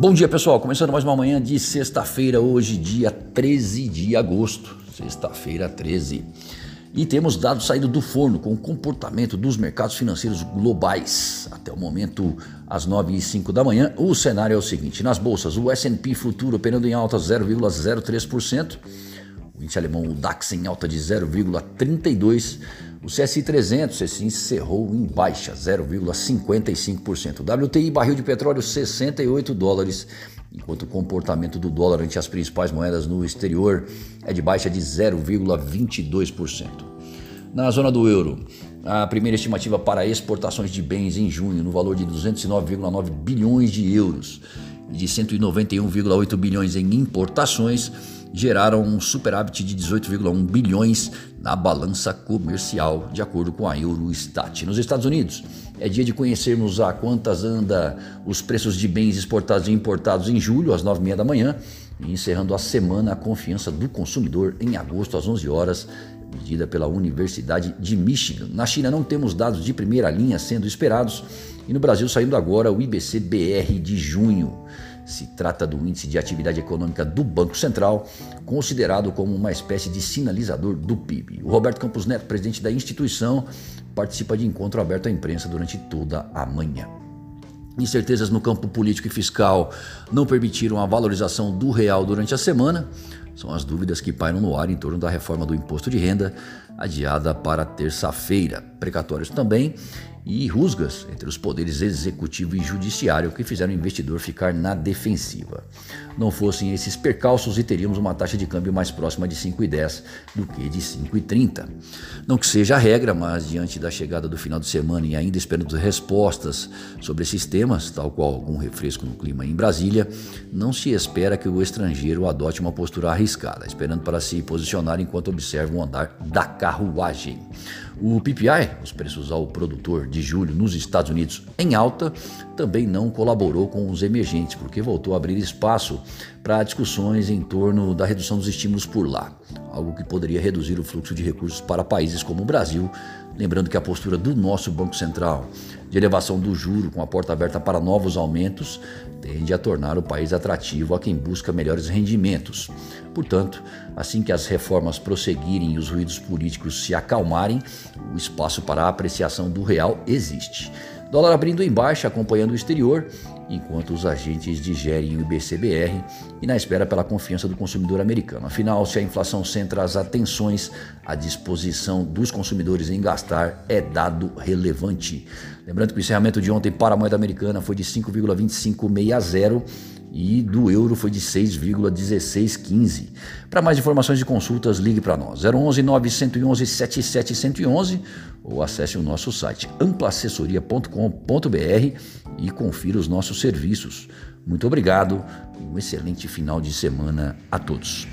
Bom dia, pessoal. Começando mais uma manhã de sexta-feira, hoje, dia 13 de agosto. Sexta-feira 13. E temos dados saindo do forno com o comportamento dos mercados financeiros globais. Até o momento, às 9 e 5 da manhã, o cenário é o seguinte: nas bolsas, o SP Futuro operando em alta 0,03%. O índice alemão, o DAX, em alta de 0,32%. O CSI 300 esse encerrou em baixa, 0,55%. O WTI barril de petróleo 68 dólares, enquanto o comportamento do dólar ante as principais moedas no exterior é de baixa de 0,22%. Na zona do euro, a primeira estimativa para exportações de bens em junho no valor de 209,9 bilhões de euros de 191,8 bilhões em importações geraram um superávit de 18,1 bilhões na balança comercial, de acordo com a Eurostat. Nos Estados Unidos, é dia de conhecermos a quantas anda os preços de bens exportados e importados em julho, às 9h30 da manhã, e encerrando a semana a confiança do consumidor em agosto, às 11 horas, medida pela Universidade de Michigan. Na China não temos dados de primeira linha sendo esperados e no Brasil saindo agora o IBC-BR de junho. Se trata do índice de atividade econômica do Banco Central, considerado como uma espécie de sinalizador do PIB. O Roberto Campos Neto, presidente da instituição, participa de encontro aberto à imprensa durante toda a manhã. Incertezas no campo político e fiscal não permitiram a valorização do real durante a semana. São as dúvidas que pairam no ar em torno da reforma do imposto de renda, adiada para terça-feira. Precatórios também e rusgas entre os poderes executivo e judiciário que fizeram o investidor ficar na defensiva. Não fossem esses percalços e teríamos uma taxa de câmbio mais próxima de 5,10 do que de 5,30. Não que seja a regra, mas diante da chegada do final de semana e ainda esperando respostas sobre esses temas, tal qual algum refresco no clima em Brasília, não se espera que o estrangeiro adote uma postura arriscada, esperando para se posicionar enquanto observa o andar da carruagem. O PPI, os preços ao produtor de julho nos Estados Unidos em alta, também não colaborou com os emergentes, porque voltou a abrir espaço para discussões em torno da redução dos estímulos por lá, algo que poderia reduzir o fluxo de recursos para países como o Brasil, lembrando que a postura do nosso Banco Central de elevação do juro com a porta aberta para novos aumentos tende a tornar o país atrativo a quem busca melhores rendimentos. Portanto, assim que as reformas prosseguirem e os ruídos políticos se acalmarem, o espaço para a apreciação do real existe. Dólar abrindo em baixa, acompanhando o exterior, enquanto os agentes digerem o IBCBR e na espera pela confiança do consumidor americano. Afinal, se a inflação centra as atenções, a disposição dos consumidores em gastar é dado relevante. Lembrando que o encerramento de ontem para a moeda americana foi de 5,2560 e do euro foi de 6,1615. Para mais informações e consultas, ligue para nós 011 911 7711 ou acesse o nosso site amplaassessoria.com.br e confira os nossos serviços. Muito obrigado e um excelente final de semana a todos.